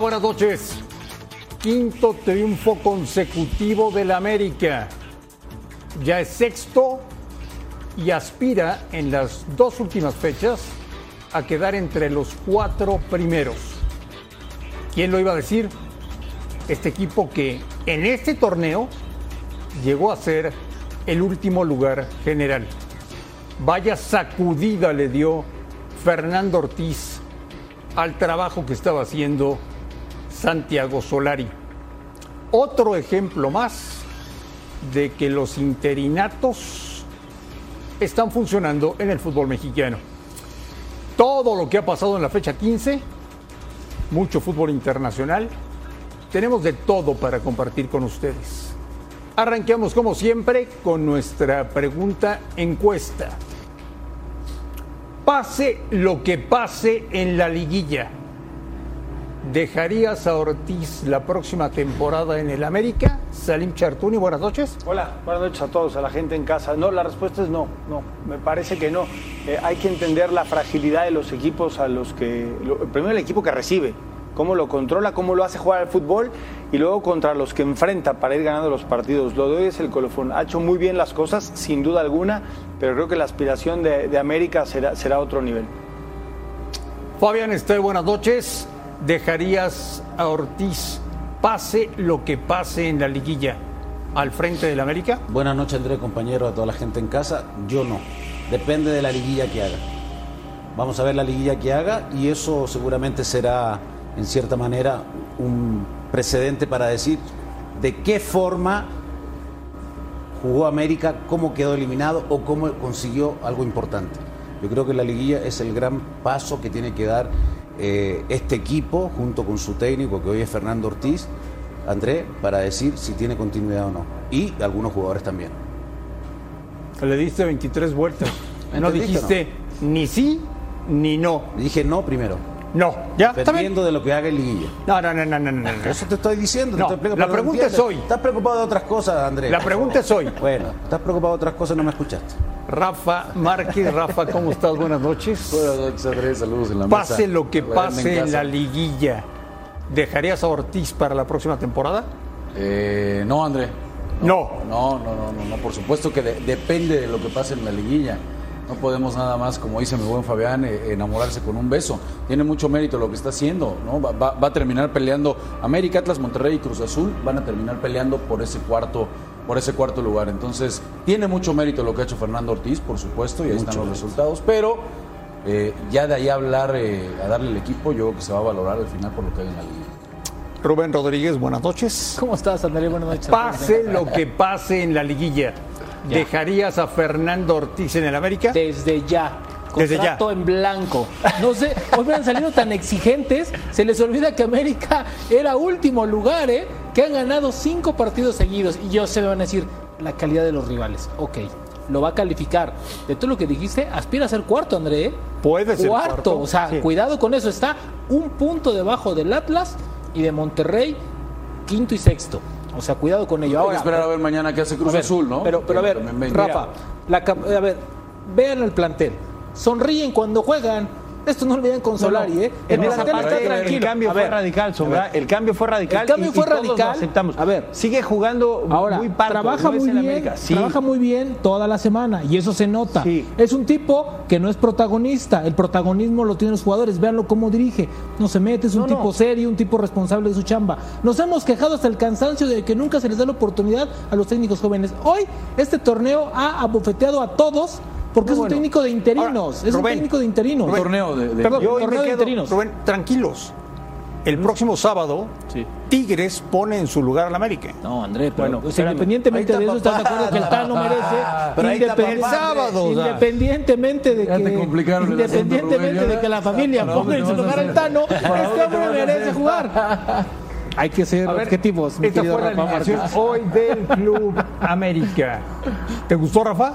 Buenas noches. Quinto triunfo consecutivo del América. Ya es sexto y aspira en las dos últimas fechas a quedar entre los cuatro primeros. ¿Quién lo iba a decir? Este equipo que en este torneo llegó a ser el último lugar general. Vaya sacudida le dio Fernando Ortiz al trabajo que estaba haciendo Santiago Solari. Otro ejemplo más de que los interinatos están funcionando en el fútbol mexicano. Todo lo que ha pasado en la fecha 15, mucho fútbol internacional, tenemos de todo para compartir con ustedes. Arranquemos como siempre con nuestra pregunta encuesta. Pase lo que pase en la liguilla. ¿Dejarías a Ortiz la próxima temporada en el América? Salim Chartuni, buenas noches. Hola, buenas noches a todos, a la gente en casa. No, la respuesta es no, no, me parece que no. Eh, hay que entender la fragilidad de los equipos a los que... Lo, primero el equipo que recibe, cómo lo controla, cómo lo hace jugar al fútbol y luego contra los que enfrenta para ir ganando los partidos. Lo de hoy es el colofón. Ha hecho muy bien las cosas, sin duda alguna, pero creo que la aspiración de, de América será, será otro nivel. Fabián Esté, buenas noches. ¿Dejarías a Ortiz, pase lo que pase en la liguilla, al frente del América? Buenas noches, André, compañero, a toda la gente en casa. Yo no. Depende de la liguilla que haga. Vamos a ver la liguilla que haga y eso seguramente será, en cierta manera, un precedente para decir de qué forma jugó América, cómo quedó eliminado o cómo consiguió algo importante. Yo creo que la liguilla es el gran paso que tiene que dar eh, este equipo junto con su técnico, que hoy es Fernando Ortiz, André, para decir si tiene continuidad o no. Y algunos jugadores también. Le diste 23 vueltas. No dijiste ni sí ni no. Dije no primero. No, ya. Dependiendo de lo que haga el liguilla. No, no, no, no, no, no. Eso te estoy diciendo. No, te estoy la pregunta es hoy. Estás preocupado de otras cosas, Andrés. La pregunta es hoy. Bueno, estás preocupado de otras cosas, no me escuchaste. Rafa Márquez, Rafa, ¿cómo estás? Buenas noches. Buenas noches, Andrés. Saludos en la mesa. Pase lo que pase en, casa. la liguilla, ¿dejarías a Ortiz para la próxima temporada? Eh, no, André. No. No, no, no, no, no. Por supuesto que de- depende de lo que pase en la liguilla. No podemos nada más, como dice mi buen Fabián, eh, enamorarse con un beso. Tiene mucho mérito lo que está haciendo, ¿no? Va, va- va a terminar peleando. América, Atlas, Monterrey y Cruz Azul van a terminar peleando por ese cuarto, por ese cuarto lugar. Entonces, tiene mucho mérito lo que ha hecho Fernando Ortiz, por supuesto, y ahí están los resultados. Pero eh, ya de ahí a hablar, eh, a darle el equipo, yo creo que se va a valorar al final por lo que hay en la liguilla. Rubén Rodríguez, buenas noches. ¿Cómo estás, Andrés? Buenas noches. Pase lo que pase en la liguilla, ¿dejarías a Fernando Ortiz en el América? Desde ya. Desde Contrato en blanco. No sé, hoy han salido tan exigentes, se les olvida que América era último lugar, ¿eh? Que han ganado cinco partidos seguidos. Y yo se me van a decir, la calidad de los rivales. Ok, lo va a calificar. De todo lo que dijiste, aspira a ser cuarto, André. ¿eh? Puede ser cuarto. cuarto, O sea, sí. cuidado con eso. Está un punto debajo del Atlas y de Monterrey, quinto y sexto. O sea, cuidado con ello. Hay que Ahora, esperar a ver mañana qué hace Cruz ver, Azul, ¿no? Pero, pero a ver, Rafa, la a ver, vean el plantel. Sonríen cuando juegan. Esto no lo vean con Solari, ¿eh? El En esa plantel parte, está tranquilo. El cambio A fue ver, radical, Sombra. El cambio fue radical. El cambio y- fue y todos lo radical. aceptamos. A ver. sigue jugando Ahora, muy parco. trabaja muy bien, América. Sí. trabaja muy bien toda la semana y eso se nota. Sí. Es un tipo que no es protagonista, el protagonismo lo tienen los jugadores, véanlo cómo dirige, no se mete, es un No, no. tipo serio, un tipo responsable de su chamba. Nos hemos quejado hasta el cansancio de que nunca se les da la oportunidad a los técnicos jóvenes. Hoy este torneo ha abofeteado a todos porque es un bueno. técnico de interinos, Ahora, es un Rubén, técnico de interinos. Un torneo de, de- Perdón, Yo torneo me de interinos. Rubén, tranquilos. El próximo sábado, Sí. Tigres pone en su lugar al América. No, André, pero Bueno, o sea, espérame. independientemente de eso, está ¿estás de acuerdo que el Tano merece? Pero ahí está independ- papá, El sábado. Independientemente de que, complicaron el asunto, independientemente Rubén, de que la familia ¿Para ponga en su lugar al? Tano, ¿Para este hombre merece jugar. Hay que ser A ver, objetivos, mi esta fue la Rafa alineación hoy del Club América. ¿Te gustó, Rafa?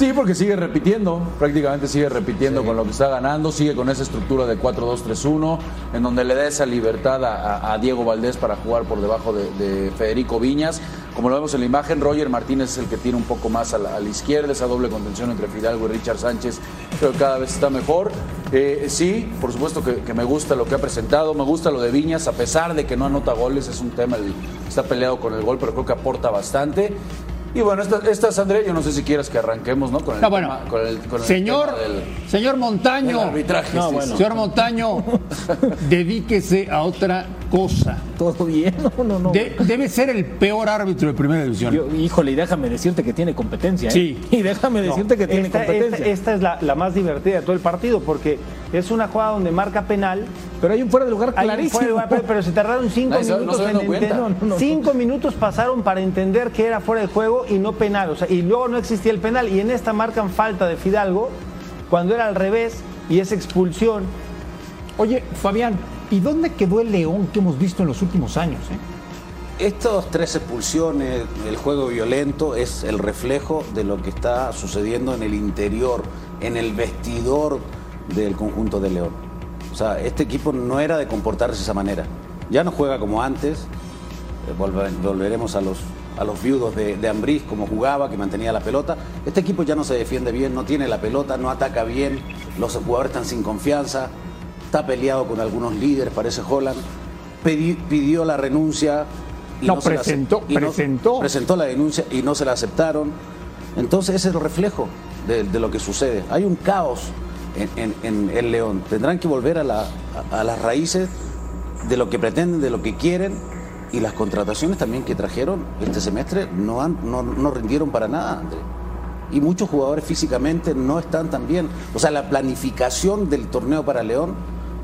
Sí, porque sigue repitiendo, prácticamente sigue repitiendo con lo que está ganando, sigue con esa estructura de 4-2-3-1, en donde le da esa libertad a, a- a Diego Valdés para jugar por debajo de, de Federico Viñas, como lo vemos en la imagen, Roger Martínez es el que tiene un poco más a la, a la izquierda, esa doble contención entre Fidalgo y Richard Sánchez, creo que cada vez está mejor. Eh, sí, por supuesto que, que me gusta lo que ha presentado, me gusta lo de Viñas, a pesar de que no anota goles, es un tema, el- está peleado con el gol, pero creo que aporta bastante. Y bueno, estas, estas André, yo no sé si quieras que arranquemos, ¿no? Con el Ah, bueno. tema- con el- con el señor, tema del- señor Montaño, del arbitraje. No, sí, bueno. señor Montaño, dedíquese a otra cosa. Todo bien, no, no, no. De- debe ser el peor árbitro de primera división. Yo- híjole, y déjame decirte que tiene competencia. ¿eh? Sí. Y déjame decirte que tiene esta, competencia. esta- esta es la, la más divertida de todo el partido porque es una jugada donde marca penal. Pero hay un fuera de lugar hay un clarísimo. fuera de lugar, pero, pero se tardaron cinco no minutos en entender. No, no, no. Cinco minutos pasaron para entender que era fuera de juego y no penal. O sea, y luego no existía el penal. Y en esta marcan falta de Fidalgo cuando era al revés y es expulsión. Oye, Fabián, ¿y dónde quedó el León que hemos visto en los últimos años? eh? Estas tres expulsiones, el juego violento, es el reflejo de lo que está sucediendo en el interior, en el vestidor del conjunto de León. O sea, este equipo no era de comportarse de esa manera. Ya no juega como antes. Eh, volve- Volveremos a los, a los viudos de, de Ambriz, como jugaba, que mantenía la pelota. Este equipo ya no se defiende bien, no tiene la pelota, no ataca bien. Los jugadores están sin confianza. Está peleado con algunos líderes, parece Holland. Pedi- pidió la renuncia. No, se la ace- presentó, presentó. presentó la denuncia y no se la aceptaron. Entonces ese es el reflejo de, de lo que sucede. Hay un caos en, en- en el León. Tendrán que volver a, la- a- a las raíces de lo que pretenden, de lo que quieren. Y las contrataciones también que trajeron este semestre no, han, no, no rindieron para nada, André. Y muchos jugadores físicamente no están tan bien. O sea, la planificación del torneo para León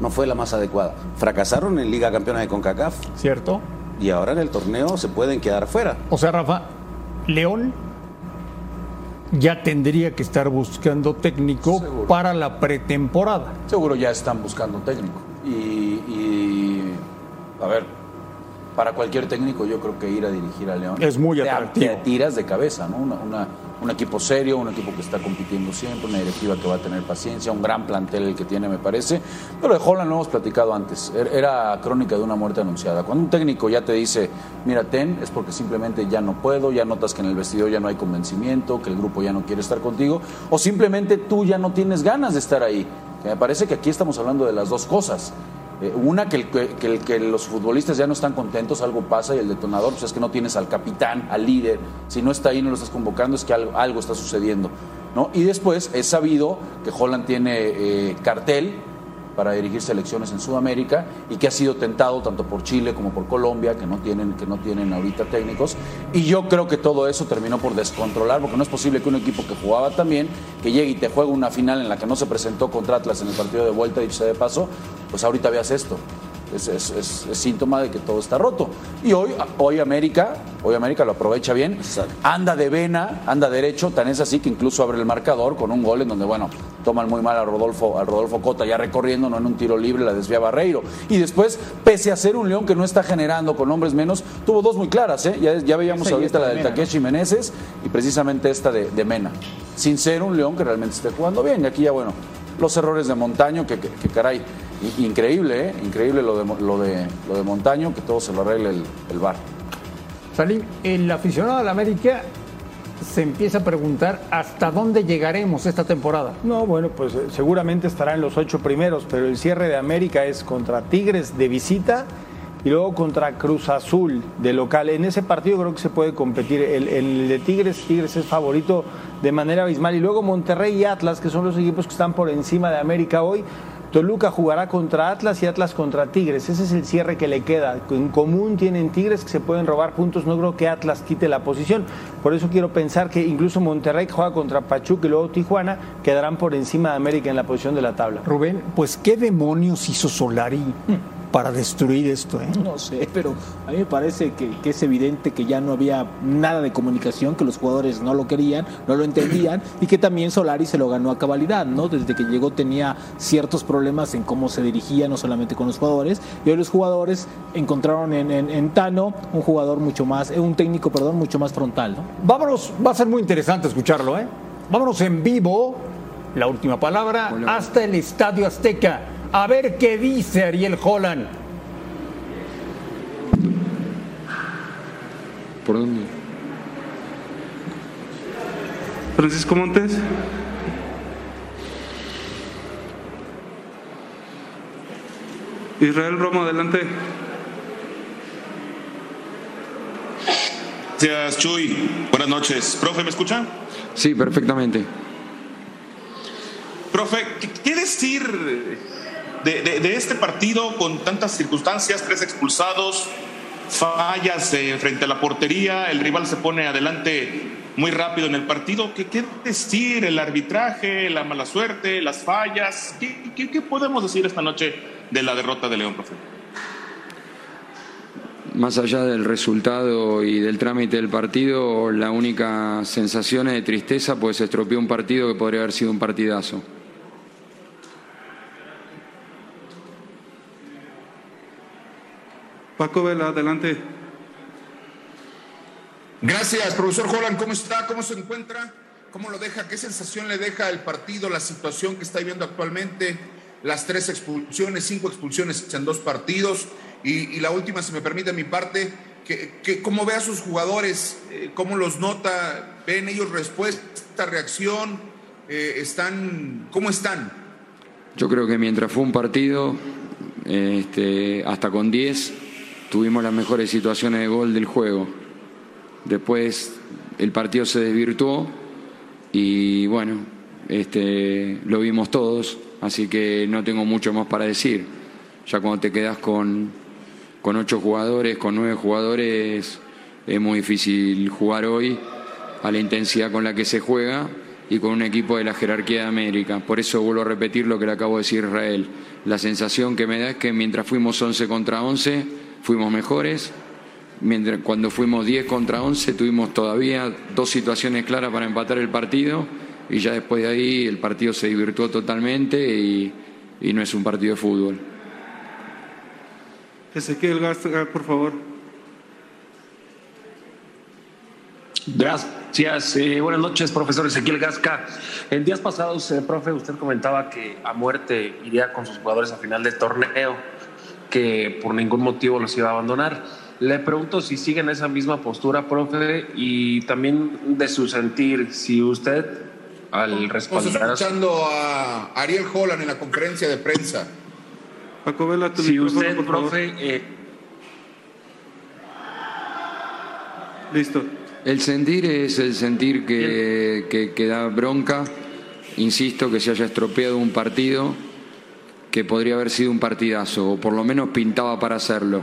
no fue la más adecuada. Fracasaron en Liga Campeona de CONCACAF ¿Cierto? y ahora en el torneo se pueden quedar fuera. O sea, Rafa, León ya tendría que estar buscando técnico Seguro. para la pretemporada. Seguro ya están buscando técnico. Y, y, a ver, para cualquier técnico yo creo que ir a dirigir a León Es muy atractivo. te tiras de cabeza, ¿no? Una- una- un equipo serio, un equipo que está compitiendo siempre, una directiva que va a tener paciencia, un gran plantel el que tiene, me parece. Pero de Holland lo hemos platicado antes. Er- Era crónica de una muerte anunciada. Cuando un técnico ya te dice, mira, ten, es porque simplemente ya no puedo, ya notas que en el vestidor ya no hay convencimiento, que el grupo ya no quiere estar contigo, o simplemente tú ya no tienes ganas de estar ahí. Que me parece que aquí estamos hablando de las dos cosas. Eh, una, que, el- que, el- que los futbolistas ya no están contentos, algo pasa y el detonador pues es que no tienes al capitán, al líder. Si no está ahí, no lo estás convocando, es que algo, algo está sucediendo. ¿no? Y después es sabido que Holland tiene eh, cartel para dirigir selecciones en Sudamérica y que ha sido tentado tanto por Chile como por Colombia, que no tienen, que no tienen ahorita técnicos. Y yo creo que todo eso terminó por descontrolar, porque no es posible que un equipo que jugaba también, que llegue y te juegue una final en la que no se presentó contra Atlas en el partido de vuelta, dicho sea de paso, pues ahorita veas esto. Es, es- es- es síntoma de que todo está roto. Y hoy, hoy América, hoy América lo aprovecha bien, Exacto. anda de vena, anda derecho, tan es así que incluso abre el marcador con un gol en donde, bueno, toman muy mal a Rodolfo, a Rodolfo Cota ya recorriendo, no en un tiro libre, la desvía Barreiro. Y después, pese a ser un León que no está generando con hombres menos, tuvo dos muy claras, ¿eh? Ya, ya veíamos ahorita la de del Mena, ¿no? Takeshi Meneses y precisamente esta de, de Mena. Sin ser un León que realmente esté jugando bien. Y aquí ya, bueno, los errores de Montaño, que, que- que caray, increíble, ¿eh? Increíble lo de, lo de, lo de Montaño, que todo se lo arregle el, el VAR. Salim, el aficionado al América se empieza a preguntar hasta dónde llegaremos esta temporada. No, bueno, pues eh, seguramente estará en los ocho primeros, pero el cierre de América es contra Tigres de visita y luego contra Cruz Azul de local. En ese partido creo que se puede competir. El, el de Tigres, Tigres es favorito de manera abismal. Y luego Monterrey y Atlas, que son los equipos que están por encima de América hoy. Toluca jugará contra Atlas y Atlas contra Tigres. Ese es el cierre que le queda. En común tienen Tigres que se pueden robar puntos. No creo que Atlas quite la posición. Por eso quiero pensar que incluso Monterrey que juega contra Pachuca y luego Tijuana quedarán por encima de América en la posición de la tabla. Rubén, pues qué demonios hizo Solari para destruir esto, ¿eh? No sé, pero a mí me parece que, que es evidente que ya no había nada de comunicación, que los jugadores no lo querían, no lo entendían y que también Solari se lo ganó a cabalidad, ¿no? Desde que llegó tenía ciertos problemas en cómo se dirigía, no solamente con los jugadores, y hoy los jugadores encontraron en, en- en Tano un jugador mucho más, eh, un técnico, perdón, mucho más frontal, ¿no? Vámonos, va a ser muy interesante escucharlo, ¿eh? Vámonos en vivo, la última palabra, hasta el Estadio Azteca. A ver qué dice Ariel Holland. ¿Por dónde? Francisco Montes. Israel Romo, adelante. Gracias, Chuy. Buenas noches. Profe, ¿me escucha? Sí, perfectamente. Profe, ¿qué decir de, este partido con tantas circunstancias, tres expulsados, fallas eh, frente a la portería, el rival se pone adelante muy rápido en el partido? ¿Qué, qué decir? El arbitraje, la mala suerte, las fallas. ¿Qué, qué, podemos decir esta noche de la derrota de León, profe? Más allá del resultado y del trámite del partido, la única sensación es de tristeza, pues estropeó un partido que podría haber sido un partidazo. Paco Vela, adelante. Gracias, profesor Holland. ¿Cómo está? ¿Cómo se encuentra? ¿Cómo lo deja? ¿Qué sensación le deja el partido, la situación que está viviendo actualmente? Las tres expulsiones, cinco expulsiones en dos partidos. Y, la última, si me permite mi parte, que, ¿cómo ve a sus jugadores? Eh, ¿Cómo los nota? ¿Ven ellos respuesta, reacción? Eh, están, ¿Cómo están? Yo creo que mientras fue un partido, este, hasta con 10, tuvimos las mejores situaciones de gol del juego. Después el partido se desvirtuó y bueno, este, lo vimos todos, así que no tengo mucho más para decir. Ya cuando te quedas con, con ocho jugadores, con nueve jugadores, es muy difícil jugar hoy a la intensidad con la que se juega y con un equipo de la jerarquía de América. Por eso vuelvo a repetir lo que le acabo de decir Israel. La sensación que me da es que mientras fuimos 11 contra 11, fuimos mejores. Mientras, cuando fuimos 10 contra 11 tuvimos todavía dos situaciones claras para empatar el partido y ya después de ahí el partido se divirtió totalmente y, y no es un partido de fútbol. Ezequiel Gasca, por favor. Gracias. Eh, buenas noches, profesor Ezequiel Gasca. En días pasados, eh, profe, usted comentaba que a muerte iría con sus jugadores a final del torneo que por ningún motivo los iba a abandonar. Le pregunto si siguen esa misma postura, profe, y también de su sentir, si usted al respaldar... Estamos escuchando a Ariel Holland en la conferencia de prensa. Paco Vela, tu si usted, profe... Eh... Listo. El sentir es el sentir que, que, que da bronca. Insisto que se haya estropeado un partido que podría haber sido un partidazo, o por lo menos pintaba para hacerlo.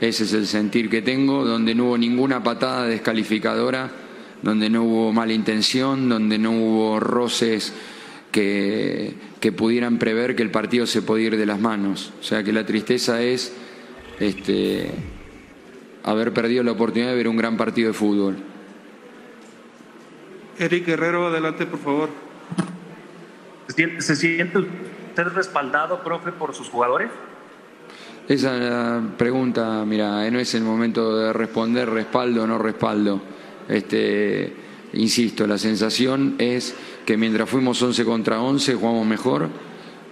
Ese es el sentir que tengo, donde no hubo ninguna patada descalificadora, donde no hubo mala intención, donde no hubo roces que, que pudieran prever que el partido se podía ir de las manos. O sea que la tristeza es este, haber perdido la oportunidad de ver un gran partido de fútbol. Eric Guerrero, adelante por favor. ¿Se siente usted respaldado, profe, por sus jugadores? Esa pregunta, mira, no es el momento de responder respaldo o no respaldo. Este, insisto, la sensación es que mientras fuimos 11 contra 11 jugamos mejor,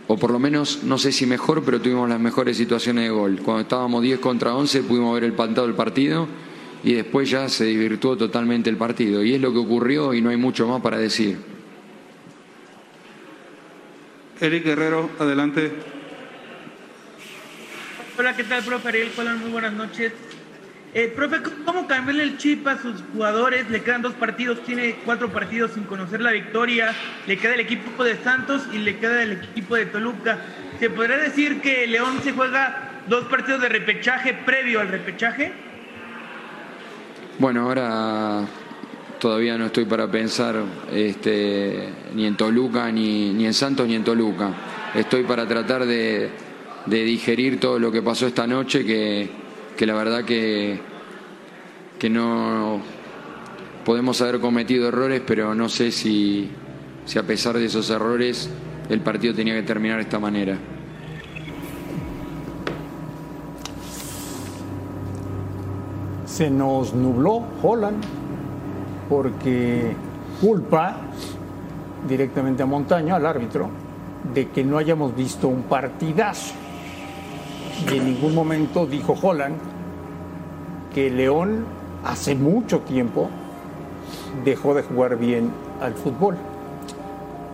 o por lo menos, no sé si mejor, pero tuvimos las mejores situaciones de gol. Cuando estábamos 10 contra 11 pudimos ver el pantado del partido y después ya se divirtuó totalmente el partido. Y es lo que ocurrió y no hay mucho más para decir. Eric Guerrero, adelante. Hola, ¿qué tal, profe Ariel Colón? Muy buenas noches. Eh, profe, ¿cómo cambiarle el chip a sus jugadores? Le quedan dos partidos, tiene cuatro partidos sin conocer la victoria. Le queda el equipo de Santos y le queda el equipo de Toluca. ¿Se podría decir que León se juega dos partidos de repechaje previo al repechaje? Bueno, ahora todavía no estoy para pensar este, ni en Toluca, ni, ni en Santos, ni en Toluca. Estoy para tratar de, digerir todo lo que pasó esta noche, que, la verdad que, que no podemos haber cometido errores, pero no sé si, si a pesar de esos errores el partido tenía que terminar de esta manera. Se nos nubló Holland porque culpa directamente a Montaño, al árbitro, de que no hayamos visto un partidazo. Y en ningún momento dijo Holland que León hace mucho tiempo dejó de jugar bien al fútbol.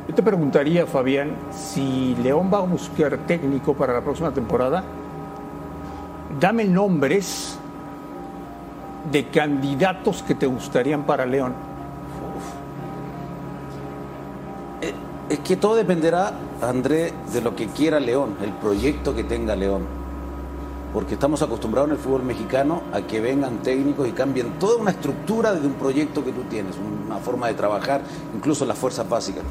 Yo te preguntaría, Fabián, si León va a buscar técnico para la próxima temporada, dame nombres de candidatos que te gustarían para León. Eh, Es que todo dependerá, André, de lo que quiera León, el proyecto que tenga León. Porque estamos acostumbrados en el fútbol mexicano a que vengan técnicos y cambien toda una estructura de un proyecto que tú tienes, una forma de trabajar, incluso las fuerzas básicas.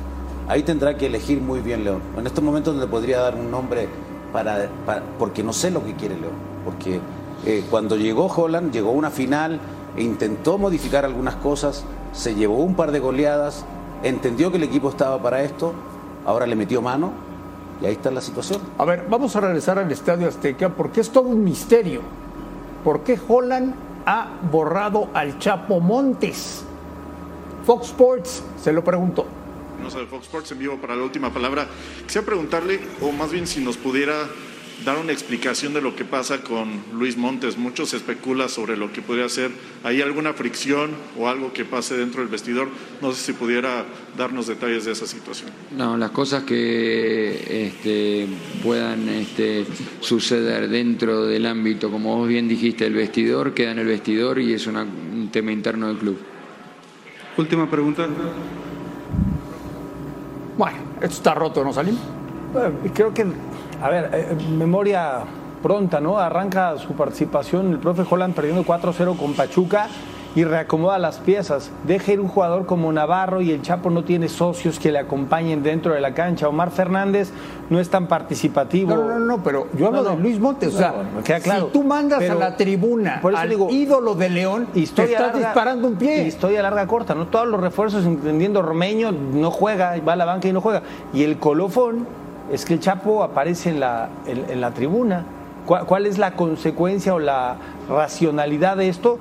Ahí tendrá que elegir muy bien León. En estos momentos no le podría dar un nombre para- porque no sé lo que quiere León. Porque eh, cuando llegó Holland, llegó a una final e intentó modificar algunas cosas, se llevó un par de goleadas, entendió que el equipo estaba para esto, ahora le metió mano y ahí está la situación. A ver, vamos a regresar al Estadio Azteca porque es todo un misterio. ¿Por qué Holland ha borrado al Chapo Montes? Fox Sports, se lo pregunto. No sabe Fox Sports en vivo para la última palabra. Quisiera preguntarle, o más bien si nos pudiera dar una explicación de lo que pasa con Luis Montes. Mucho se especula sobre lo que podría ser. ¿Hay alguna fricción o algo que pase dentro del vestidor? No sé si pudiera darnos detalles de esa situación. No, las cosas que este, puedan este, suceder dentro del ámbito, como vos bien dijiste, el vestidor, queda en el vestidor y es una- un tema interno del club. Última pregunta. Bueno, esto está roto, ¿no, Salim? Bueno, y creo que, a ver, eh, memoria pronta, ¿no? Arranca su participación el profe Holland perdiendo 4-0 con Pachuca y reacomoda las piezas. Deja ir un jugador como Navarro y el Chapo no tiene socios que le acompañen dentro de la cancha. Omar Fernández no es tan participativo. No, no, no, pero yo hablo No, no. de Luis Montes. o sea, No, queda claro. si tú mandas Pero- a la tribuna por eso al digo, ídolo de León, te historia estás larga- disparando un pie. Historia larga corta, ¿no? Todos los refuerzos, entendiendo Romeño, no juega, va a la banca y no juega. Y el colofón es que el Chapo aparece en la, en, la tribuna. ¿Cuál, cuál es la consecuencia o la racionalidad de esto?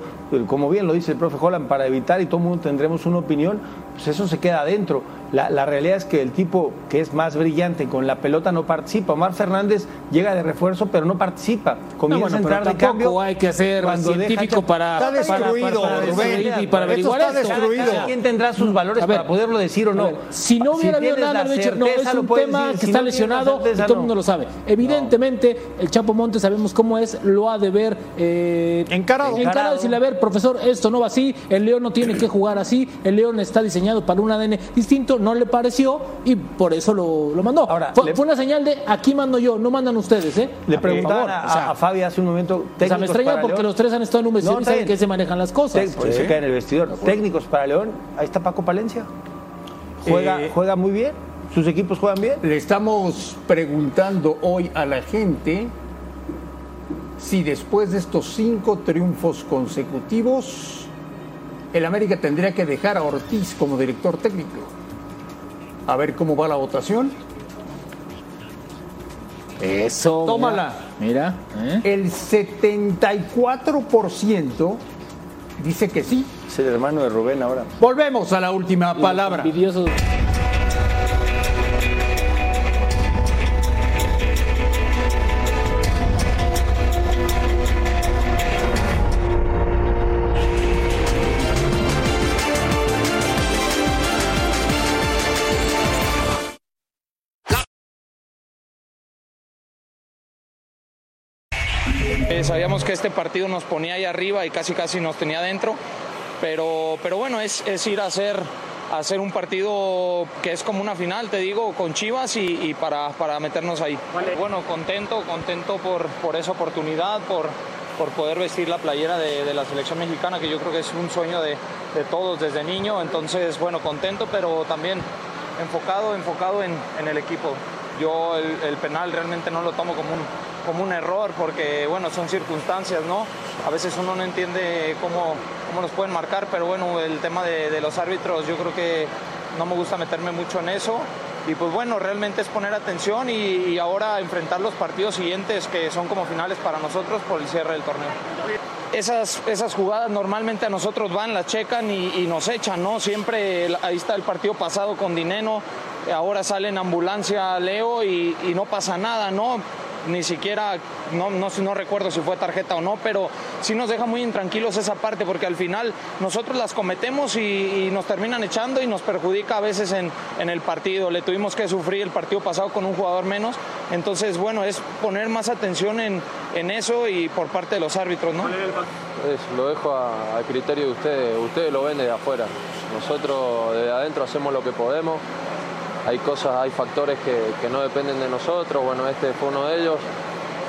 Como bien lo dice el profe Holland, para evitar y todo el mundo tendremos una opinión, pues eso se queda adentro. La, la realidad es que el tipo que es más brillante con la pelota no participa. Omar Fernández llega de refuerzo, pero no participa. Comienza bueno, a entrar de cambio. hay que ser deja científico para- Está para- destruido, para- para Rubén. y para Esto averiguar está esto. destruido. Cada quien tendrá sus valores ver, para poderlo decir o no. ver, si no hubiera habido nada, no, es un tema decir. que Si está no lesionado y todo el no. mundo lo sabe. Evidentemente, el Chapo Montes sabemos cómo es, lo ha de ver eh, encarado. encarado y decirle, a ver, profesor, esto no va así, el León no tiene que jugar así, el León está diseñado para un ADN distinto, no le pareció y por eso lo, lo mandó. Ahora, fue, le- fue una señal de aquí mando yo, no mandan ustedes, ¿eh? Le Por preguntaban a, o sea, a Fabi hace un momento. o sea, me extraña porque León. los tres han estado en un vestidor No, y saben que se manejan las cosas. Tec- por eso cae en el vestidor. Técnicos para León, ahí está Paco Palencia. Juega, Eh, juega muy bien, sus equipos juegan bien. Le estamos preguntando hoy a la gente si después de estos cinco triunfos consecutivos, el América tendría que dejar a Ortiz como director técnico. A ver cómo va la votación. Eso. Tómala. Mira, ¿eh? El 74% dice que sí. Es el hermano de Rubén ahora. Volvemos a la última palabra. Envidiosos. Sabíamos que este partido nos ponía ahí arriba y casi casi nos tenía dentro, pero, pero bueno, es, es ir a hacer, a hacer un partido que es como una final, te digo, con Chivas y, y para, para meternos ahí. Bueno, contento, contento por, por esa oportunidad, por, por poder vestir la playera de, de la selección mexicana, que yo creo que es un sueño de, de todos desde niño, entonces bueno, contento, pero también enfocado, enfocado en, en el equipo. Yo el, penal realmente no lo tomo como un, como un error porque, bueno, son circunstancias, ¿no? A veces uno no entiende cómo, cómo nos pueden marcar, pero bueno, el tema de, de los árbitros yo creo que no me gusta meterme mucho en eso. Y pues bueno, realmente es poner atención y, ahora enfrentar los partidos siguientes que son como finales para nosotros por el cierre del torneo. Esas, esas jugadas normalmente a nosotros van, las checan y, y nos echan, ¿no? Siempre ahí está el partido pasado con Dineno, ahora sale en ambulancia Leo y, y no pasa nada, ¿no? ni siquiera, no, no, no recuerdo si fue tarjeta o no, pero sí nos deja muy intranquilos esa parte porque al final nosotros las cometemos y, y nos terminan echando y nos perjudica a veces en, en el partido. Le tuvimos que sufrir el partido pasado con un jugador menos, entonces bueno, es poner más atención en, en eso y por parte de los árbitros, ¿no? Es, lo dejo a, a criterio de ustedes, ustedes lo ven desde afuera. Nosotros desde adentro hacemos lo que podemos. Hay cosas, hay factores que, no dependen de nosotros. Bueno, este fue uno de ellos.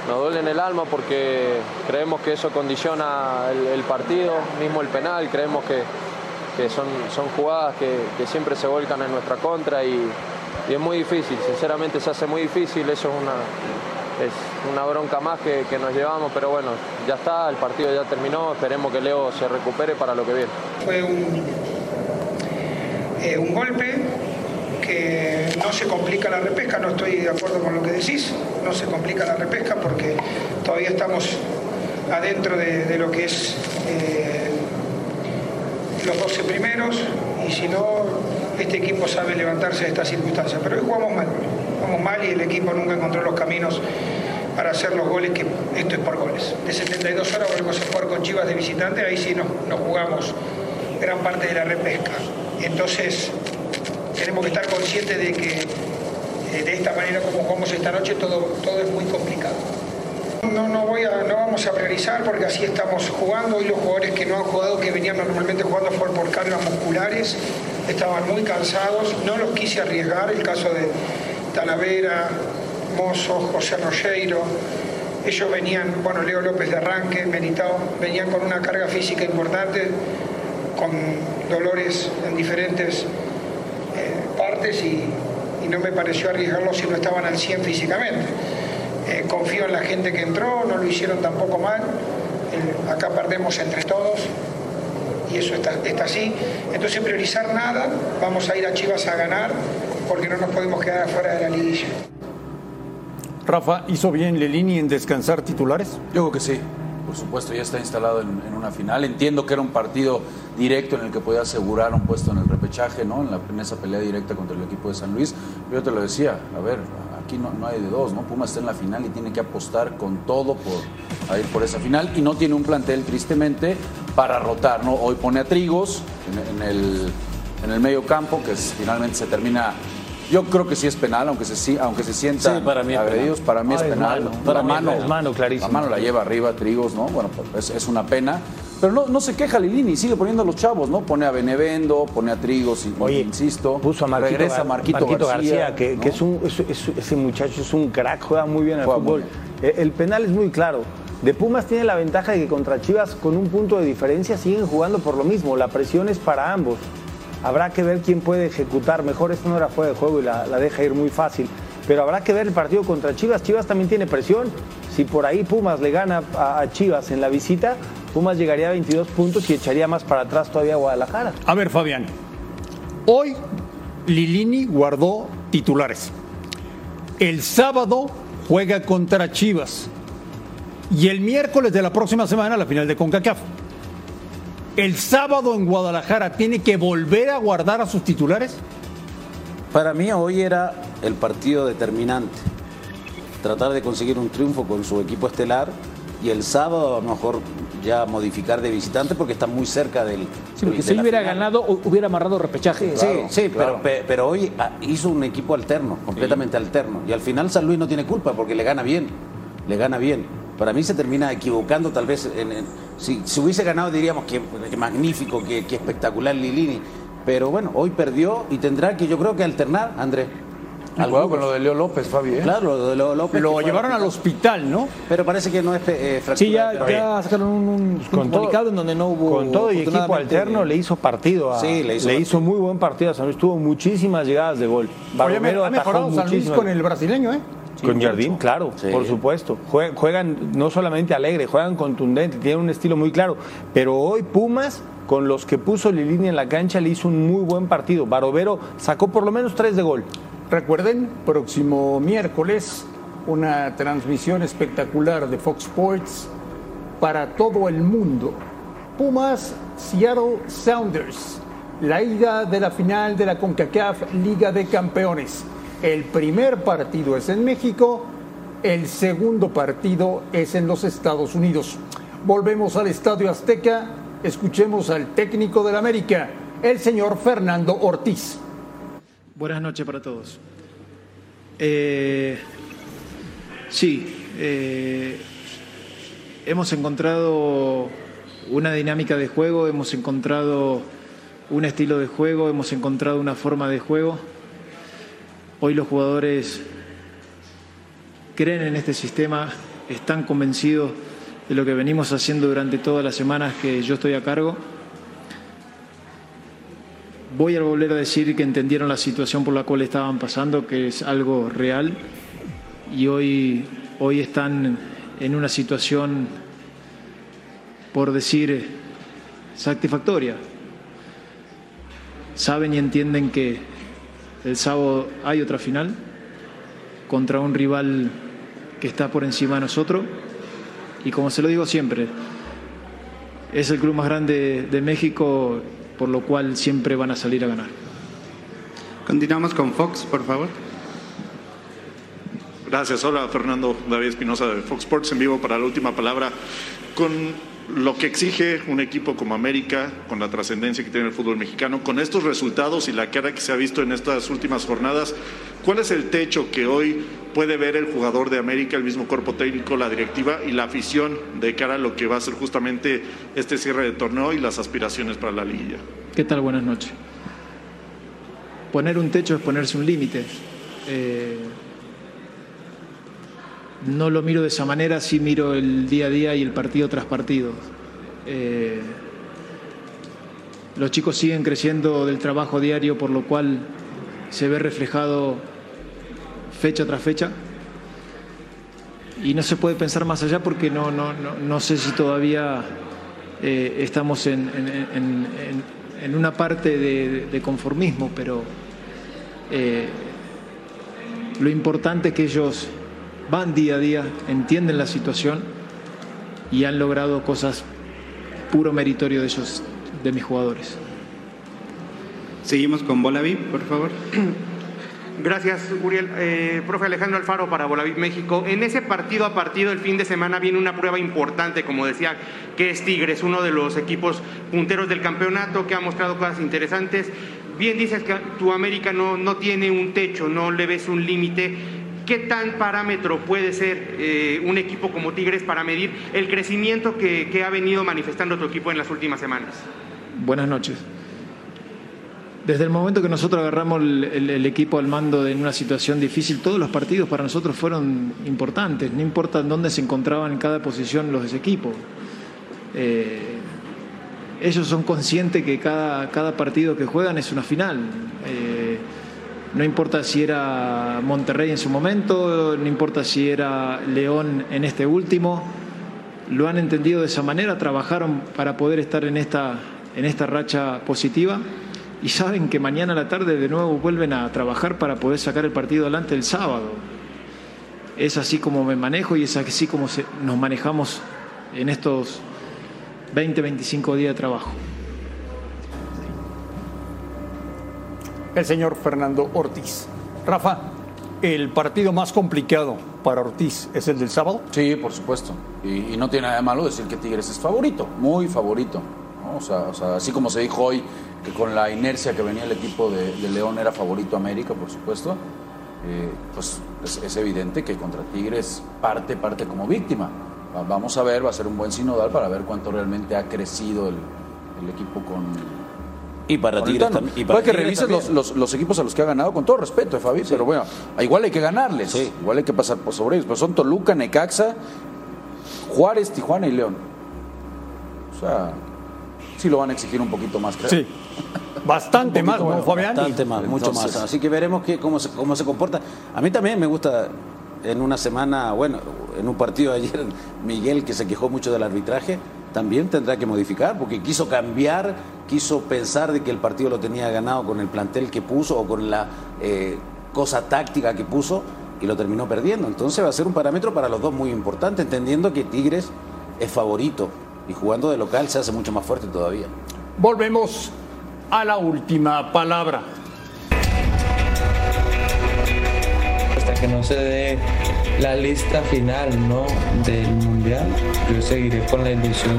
Nos duele en el alma porque creemos que eso condiciona el, partido, mismo el penal. Creemos que, son, son jugadas que, siempre se volcan en nuestra contra y, es muy difícil. Sinceramente se hace muy difícil. Eso es una, es una bronca más que, nos llevamos, pero bueno, ya está, el partido ya terminó. Esperemos que Leo se recupere para lo que viene. Fue un, eh, un golpe no se complica la repesca, no estoy de acuerdo con lo que decís, no se complica la repesca porque todavía estamos adentro de, de lo que es eh, los 12 primeros y si no, este equipo sabe levantarse de estas circunstancias. Pero hoy jugamos mal, jugamos mal y el equipo nunca encontró los caminos para hacer los goles, que esto es por goles. De 72 horas volvemos a jugar con Chivas de visitante, ahí sí nos, nos jugamos gran parte de la repesca. Entonces, tenemos que estar conscientes de que eh, de esta manera como jugamos esta noche todo, todo es muy complicado. No, no, voy a, no vamos a priorizar porque así estamos jugando. Hoy los jugadores que no han jugado, que venían normalmente jugando fueron por cargas musculares, estaban muy cansados. No los quise arriesgar, el caso de Talavera, Mozo, José Rocheiro. Ellos venían, bueno, Leo López de arranque, Meritao, venían con una carga física importante, con dolores en diferentes y, y, no me pareció arriesgarlo si no estaban al 100 físicamente. Eh, confío en la gente que entró, no lo hicieron tampoco mal, eh, acá perdemos entre todos y eso está, está así. Entonces priorizar nada, vamos a ir a Chivas a ganar porque no nos podemos quedar afuera de la liguilla. Rafa, ¿hizo bien Lelini en descansar titulares? Yo creo que sí por supuesto, ya está instalado en, una final. Entiendo que era un partido directo en el que podía asegurar un puesto en el repechaje, ¿no? En, esa pelea directa contra el equipo de San Luis. Yo te lo decía, a ver, aquí no, no, hay de dos, ¿no? Pumas está en la final y tiene que apostar con todo por a ir por esa final y no tiene un plantel, tristemente, para rotar, ¿no? Hoy pone a Trigos en, el, en el medio campo, que finalmente se termina yo creo que sí es penal, aunque se, aunque se sientan sí, para mí agredidos, para mí es Ay, penal. mano. Para mí mano, es mano, clarísimo. La mano la lleva arriba Trigos, ¿no? Bueno, pues es, una pena. Pero no, no se queja Lilini, sigue poniendo a los chavos, ¿no? Pone a Benevendo, pone a Trigos, Oye, insisto. Puso a Marquito, regresa Marquito, Marquito García, García, que, ¿no? que es un, es- es- ese muchacho es un crack, juega muy bien al Juega fútbol. Eh, El penal es muy claro. De Pumas tiene la ventaja de que contra Chivas, con un punto de diferencia, siguen jugando por lo mismo. La presión es para ambos. Habrá que ver quién puede ejecutar mejor. Esto no era fuera de juego y la, la deja ir muy fácil. Pero habrá que ver el partido contra Chivas. Chivas también tiene presión. Si por ahí Pumas le gana a, a Chivas en la visita, Pumas llegaría a 22 puntos y echaría más para atrás todavía a Guadalajara. A ver, Fabián. Hoy Lilini guardó titulares. El sábado juega contra Chivas. Y el miércoles de la próxima semana la final de CONCACAF. El sábado en Guadalajara tiene que volver a guardar a sus titulares. Para mí hoy era el partido determinante. Tratar de conseguir un triunfo con su equipo estelar y el sábado a lo mejor ya modificar de visitante porque está muy cerca del. Sí, porque si hubiera final. ganado, hu- hubiera amarrado repechaje. Sí, sí, pero, pe- pero hoy ah, hizo un equipo alterno, completamente alterno. Y al final San Luis no tiene culpa porque le gana bien, le gana bien. Para mí se termina equivocando tal vez. En, en- si, si hubiese ganado diríamos que, que magnífico, que, que espectacular Lilini. Pero bueno, hoy perdió y tendrá que yo creo que alternar, André. Cuidado con lo de Leo López, Fabi. ¿eh? Claro, lo de Leo López. Lo llevaron al hospital, ¿no? Pero parece que no es eh, fractura Sí, ya, sacaron un, un Con comunicado todo- en donde no hubo. Con todo y equipo alterno le hizo partido a, Sí, le hizo partido. muy buen partido a San Luis. Tuvo muchísimas llegadas de gol. Oye, ha mejorado San Luis muchísimas. con el brasileño, ¿eh? Con Jardín, claro, Sí. por supuesto. Jue- Juegan no solamente alegre, juegan contundente, tienen un estilo muy claro. Pero hoy Pumas, con los que puso Lilini en la cancha, le hizo un muy buen partido. Barovero sacó por lo menos tres de gol. Recuerden, próximo miércoles, una transmisión espectacular de Fox Sports para todo el mundo. Pumas Seattle Sounders, la ida de la final de la CONCACAF Liga de Campeones. El primer partido es en México El segundo partido es en los Estados Unidos. Volvemos al Estadio Azteca. Escuchemos al técnico del América, el señor Fernando Ortiz. Buenas noches para todos. Eh, sí, eh, hemos encontrado una dinámica de juego, hemos encontrado un estilo de juego, hemos encontrado una forma de juego. Hoy los jugadores creen en este sistema, están convencidos de lo que venimos haciendo durante todas las semanas que yo estoy a cargo. Voy a volver a decir que entendieron la situación por la cual estaban pasando, que es algo real, y hoy, hoy están en una situación, por decir, satisfactoria. Saben y entienden que el sábado hay otra final contra un rival que está por encima de nosotros y como se lo digo siempre, es el club más grande de México, por lo cual siempre van a salir a ganar. Continuamos con Fox, por favor. Gracias. Hola, Fernando David Espinosa de Fox Sports en vivo para la última palabra. Con lo que exige un equipo como América, con la trascendencia que tiene el fútbol mexicano, con estos resultados y la cara que se ha visto en estas últimas jornadas, ¿cuál es el techo que hoy puede ver el jugador de América, el mismo cuerpo técnico, la directiva y la afición de cara a lo que va a ser justamente este cierre de torneo y las aspiraciones para la liguilla? ¿Qué tal? Buenas noches. Poner un techo es ponerse un límite. Eh, no lo miro de esa manera, sí miro el día a día y el partido tras partido. Eh, los chicos siguen creciendo del trabajo diario, por lo cual se ve reflejado fecha tras fecha. Y no se puede pensar más allá porque no, no, no, no sé si todavía eh, estamos en, en, en, en, una parte de, conformismo, pero eh, lo importante es que ellos van día a día, entienden la situación y han logrado cosas puro meritorio de ellos, de mis jugadores. Seguimos con Bolaví, por favor. Gracias, Uriel. Eh, profe Alejandro Alfaro para Bolaví México. En ese partido a partido el fin de semana viene una prueba importante, como decía, que es Tigres, uno de los equipos punteros del campeonato que ha mostrado cosas interesantes. Bien dices que tu América no, no tiene un techo, no le ves un límite. ¿Qué tan parámetro puede ser eh, un equipo como Tigres para medir el crecimiento que, ha venido manifestando tu equipo en las últimas semanas? Buenas noches. Desde el momento que nosotros agarramos el, equipo al mando en una situación difícil, todos los partidos para nosotros fueron importantes, no importa dónde se encontraban en cada posición los equipos. Eh, ellos son conscientes que cada, cada, partido que juegan es una final. Eh, no importa si era Monterrey en su momento, no importa si era León en este último, lo han entendido de esa manera, trabajaron para poder estar en esta, en esta racha positiva y saben que mañana a la tarde de nuevo vuelven a trabajar para poder sacar el partido adelante el sábado. Es así como me manejo y es así como se, nos manejamos en estos 20, 25 días de trabajo. El señor Fernando Ortiz. Rafa, ¿el partido más complicado para Ortiz es el del sábado? Sí, por supuesto. Y, no tiene nada de malo decir que Tigres es favorito, muy favorito. O, sea, así como se dijo hoy que con la inercia que venía el equipo de, León era favorito América, por supuesto, eh, pues es, evidente que contra Tigres parte, parte como víctima. Vamos a ver, va a ser un buen sinodal para ver cuánto realmente ha crecido el equipo con, y para Tigres también. Y para que revises los, los, los, equipos a los que ha ganado, con todo respeto, eh, Fabi, sí. pero bueno, igual hay que ganarles, sí. igual hay que pasar por sobre ellos. Pero son Toluca, Necaxa, Juárez, Tijuana y León. O sea, sí lo van a exigir un poquito más, creo. Sí. Bastante más, bueno, Fabián. Bastante más, mucho Entonces, más. Así que veremos que, cómo, se, cómo se comporta. A mí también me gusta en una semana, bueno, en un partido de ayer, Miguel, que se quejó mucho del arbitraje, también tendrá que modificar, porque quiso cambiar, quiso pensar de que el partido lo tenía ganado con el plantel que puso o con la eh, cosa táctica que puso y lo terminó perdiendo. Entonces va a ser un parámetro para los dos muy importante, entendiendo que Tigres es favorito y jugando de local se hace mucho más fuerte todavía. Volvemos a la última palabra. Hasta que no se dé la lista final ¿no? del mundial, yo seguiré con la ilusión.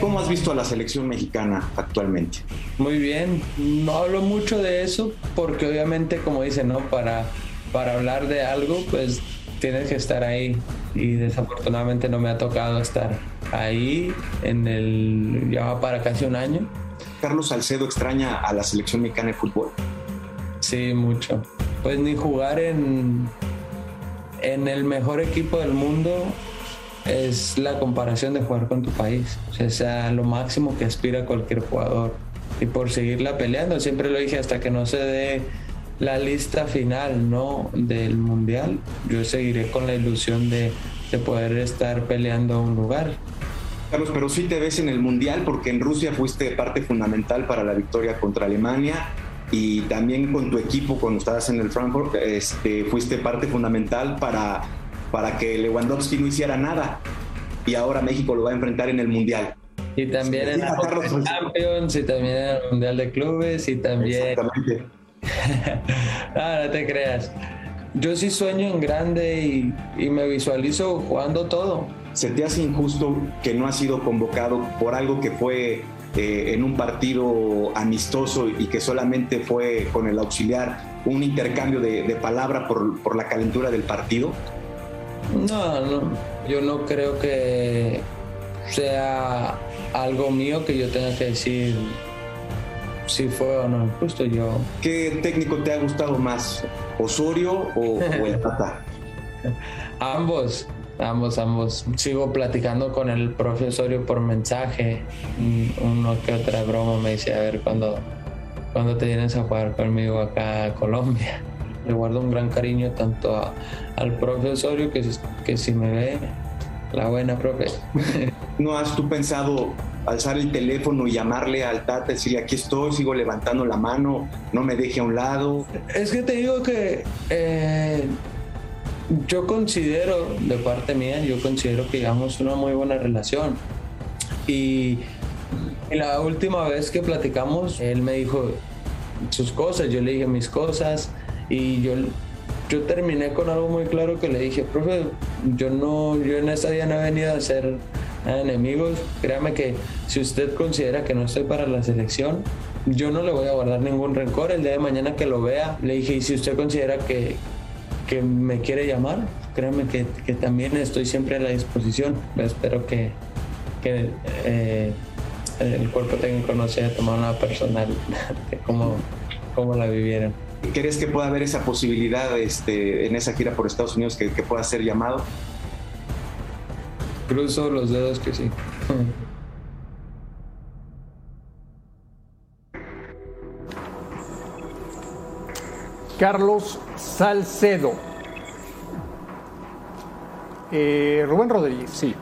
¿Cómo has visto a la selección mexicana actualmente? Muy bien, no hablo mucho de eso porque obviamente como dicen, ¿no? Para, para hablar de algo pues tienes que estar ahí y desafortunadamente no me ha tocado estar ahí en el ya va para casi un año. Carlos Salcedo extraña a la selección mexicana de fútbol. Sí, mucho. Pues ni jugar en en el mejor equipo del mundo es la comparación de jugar con tu país. O sea, lo máximo que aspira cualquier jugador. Y por seguirla peleando, siempre lo dije, hasta que no se dé la lista final ¿no? del mundial, yo seguiré con la ilusión de, de poder estar peleando un lugar. Carlos, pero sí te ves en el mundial porque en Rusia fuiste parte fundamental para la victoria contra Alemania y también con tu equipo cuando estabas en el Frankfurt este, fuiste parte fundamental para para que Lewandowski no hiciera nada. Y ahora México lo va a enfrentar en el Mundial. Y también en la Champions, y también en el Mundial de Clubes, y también... No, no te creas. Yo sí sueño en grande y, y me visualizo jugando todo. ¿Se te hace injusto que no ha sido convocado por algo que fue eh, en un partido amistoso y que solamente fue con el auxiliar un intercambio de, de palabra por, por la calentura del partido? No, no, yo no creo que sea algo mío que yo tenga que decir si fue o no justo yo. ¿Qué técnico te ha gustado más, Osorio o, o el Tata? ambos, ambos, ambos. Sigo platicando con el profesorio por mensaje, uno que otra broma me dice, a ver, cuando, cuando te vienes a jugar conmigo acá a Colombia le guardo un gran cariño tanto a, al profesorio que, que si me ve, la buena profe. ¿No has tú pensado alzar el teléfono y llamarle al Tata, decirle aquí estoy, sigo levantando la mano, no me deje a un lado? Es que te digo que eh, yo considero, de parte mía, yo considero que llevamos una muy buena relación. Y, y la última vez que platicamos, él me dijo sus cosas, yo le dije mis cosas y yo, yo terminé con algo muy claro que le dije, profe, yo, no, yo en esta día no he venido a ser enemigos. Créame que si usted considera que no estoy para la selección, yo no le voy a guardar ningún rencor. El día de mañana que lo vea, le dije, y si usted considera que, que me quiere llamar, créame que, que, también estoy siempre a la disposición. Espero que, que eh, el cuerpo técnico no sea tomado una personal de cómo, cómo la vivieron. ¿Crees que pueda haber esa posibilidad este, en esa gira por Estados Unidos que pueda ser llamado? Cruzo los dedos que sí. Carlos Salcedo. Eh, Rubén Rodríguez. Sí.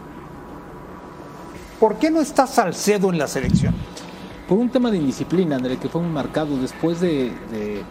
¿Por qué no está Salcedo en la selección? Por un tema de indisciplina, André, que fue muy marcado después de, de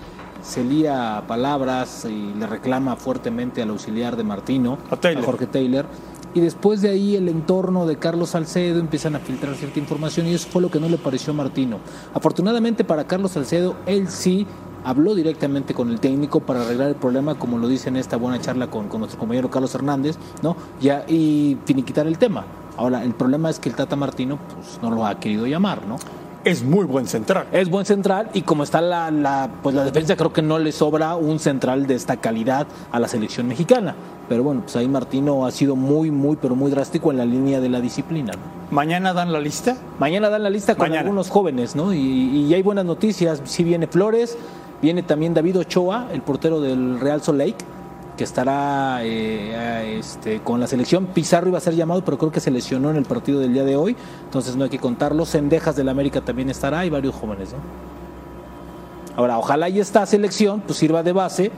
se lía palabras y le reclama fuertemente al auxiliar de Martino, a, Jorge Taylor. Y después de ahí el entorno de Carlos Salcedo empiezan a filtrar cierta información y eso fue lo que no le pareció a Martino. Afortunadamente para Carlos Salcedo, él sí habló directamente con el técnico para arreglar el problema, como lo dice en esta buena charla con, con nuestro compañero Carlos Hernández, ¿no? Ya, y finiquitar el tema. Ahora, el problema es que el Tata Martino pues, no lo ha querido llamar, ¿no? Es muy buen central. Es buen central y como está la, la, pues la defensa, creo que no le sobra un central de esta calidad a la selección mexicana. Pero bueno, pues ahí Martino ha sido muy, muy, pero muy drástico en la línea de la disciplina. ¿no? ¿Mañana dan la lista? Mañana dan la lista con Mañana. algunos jóvenes, ¿no? Y, y hay buenas noticias. Sí viene Flores, viene también David Ochoa, el portero del Real Salt Lake, que estará eh, este, con la selección. Pizarro iba a ser llamado, pero creo que se lesionó en el partido del día de hoy, entonces no hay que contarlo. Sendejas del América también estará y varios jóvenes, ¿no? Ahora, ojalá y esta selección pues sirva de base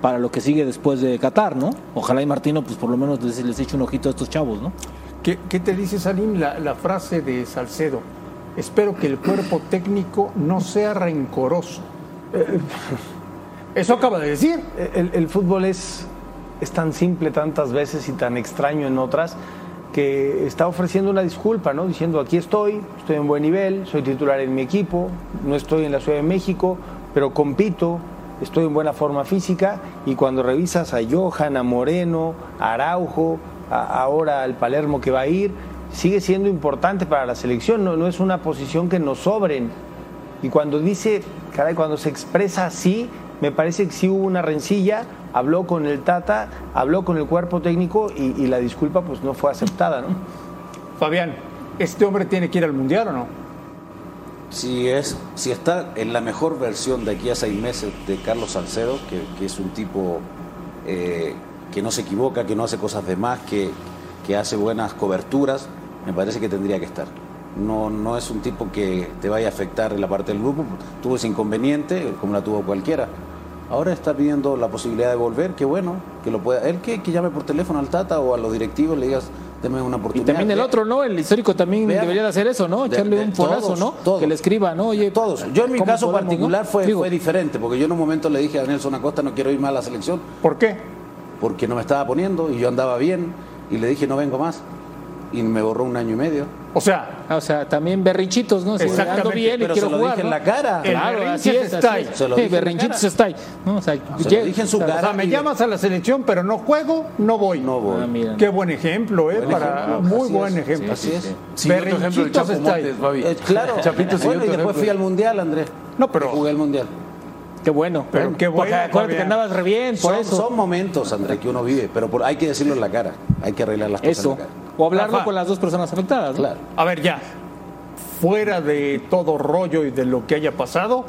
para lo que sigue después de Qatar, ¿no? Ojalá y Martino, pues por lo menos les, les eche un ojito a estos chavos, ¿no? ¿Qué, qué te dice Salim la, la frase de Salcedo? Espero que el cuerpo técnico no sea rencoroso. Eso acaba de decir. El, fútbol es, es tan simple tantas veces y tan extraño en otras que está ofreciendo una disculpa, ¿no? Diciendo aquí estoy, estoy en buen nivel, soy titular en mi equipo, no estoy en la Ciudad de México, pero compito, estoy en buena forma física y cuando revisas a Johan, a Moreno, a Araujo, ahora al Palermo que va a ir, sigue siendo importante para la selección, no, no es una posición que nos sobren. Y cuando dice, caray, cuando se expresa así, me parece que sí hubo una rencilla, habló con el Tata, habló con el cuerpo técnico y, y la disculpa pues no fue aceptada, ¿no? Fabián, ¿este hombre tiene que ir al Mundial o no? Si, es, si está en la mejor versión de aquí a seis meses de Carlos Salcedo, que, que es un tipo eh, que no se equivoca, que no hace cosas de más, que, que hace buenas coberturas, me parece que tendría que estar. No, no es un tipo que te vaya a afectar en la parte del grupo, tuvo ese inconveniente, como la tuvo cualquiera. Ahora está pidiendo la posibilidad de volver, qué bueno, que lo pueda. Él que, que llame por teléfono al Tata o a los directivos, le digas, deme una Y oportunidad. también el otro, ¿no? El histórico también debería de hacer eso, ¿no? Echarle de un todos, ¿no? todos. Que le escriba, ¿no? Oye, Todos. Yo en mi ¿cómo caso podemos, particular no? fue, Digo, fue diferente, porque yo en un momento le dije a Nelson Acosta, no quiero ir más a la selección. ¿Por qué? Porque no me estaba poniendo y yo andaba bien y le dije, no vengo más. Y me borró un año y medio. O sea, Ah, O sea, también berrinchitos, ¿no? Si Exactamente, ando bien y pero quiero se lo jugar, dije en ¿no? la cara. Claro, así es, está así. Se lo Sí, dije en la berrinchitos está ahí. ¿no? O sea, Se lo dije en su o sea, cara. o sea, me llamas a la selección, pero no juego, no voy. No voy. Ah, mira. Qué buen ejemplo, ¿eh? Buen Para, ejemplo, muy así buen es, ejemplo. Así es. Ejemplo, el Berrinchitos Chapo está ahí. Montes. Eh, claro. Chapito, bueno, y después ejemplo. fui al Mundial, Andrés. No, pero Jugué el Mundial. Qué bueno. Pero qué Porque bueno, acuérdate que andabas re bien, por Son, eso. son momentos, Andrés, que uno vive, pero por- hay que decirlo en la cara. Hay que arreglar las cosas Eso. en la cara. O hablarlo Rafa. con las dos personas afectadas. ¿no? Claro. A ver, ya. Fuera de todo rollo y de lo que haya pasado,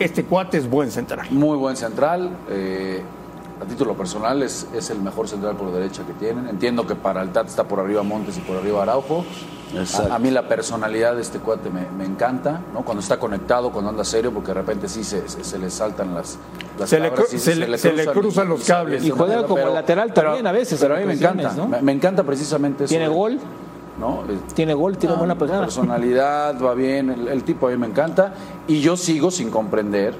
este cuate es buen central. Muy buen central. eh, a título personal es, es el mejor central por derecha que tienen. Entiendo que para el TAT está por arriba Montes y por arriba Araujo. A, a mí la personalidad de este cuate me, me encanta, ¿no? Cuando está conectado, cuando anda serio, porque de repente sí se, se, se le saltan las, las Se le cabras, cru- sí, se le- se le cruzan los cables. Y juega como lateral también a veces, Pero a mí me encanta. ¿no? Me, me encanta precisamente eso. Tiene de- gol, ¿no? Tiene gol, tiene Ah, buena persona. personalidad, va bien, el, el tipo a mí me encanta. Y yo sigo sin comprender